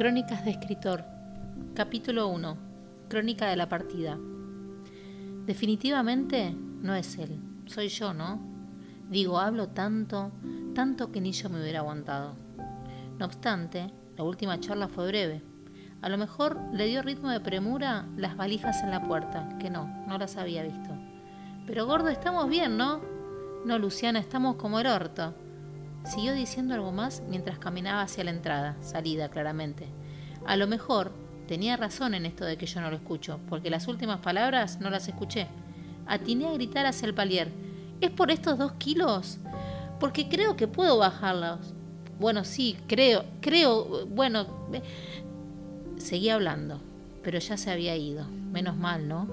Crónicas de escritor. Capítulo 1. Crónica de la partida. Definitivamente no es él, soy yo, ¿no? Digo, hablo tanto, tanto que ni yo me hubiera aguantado. No obstante, la última charla fue breve. A lo mejor le dio ritmo de premura las valijas en la puerta, que no, no las había visto. Pero gordo, estamos bien, ¿no? No, Luciana, estamos como el orto. Siguió diciendo algo más mientras caminaba hacia la entrada, salida claramente. A lo mejor tenía razón en esto de que yo no lo escucho, porque las últimas palabras no las escuché. Atiné a gritar hacia el palier. ¿Es por estos dos kilos? Porque creo que puedo bajarlos. Bueno, sí, creo, creo, bueno... Seguí hablando, pero ya se había ido. Menos mal, ¿no?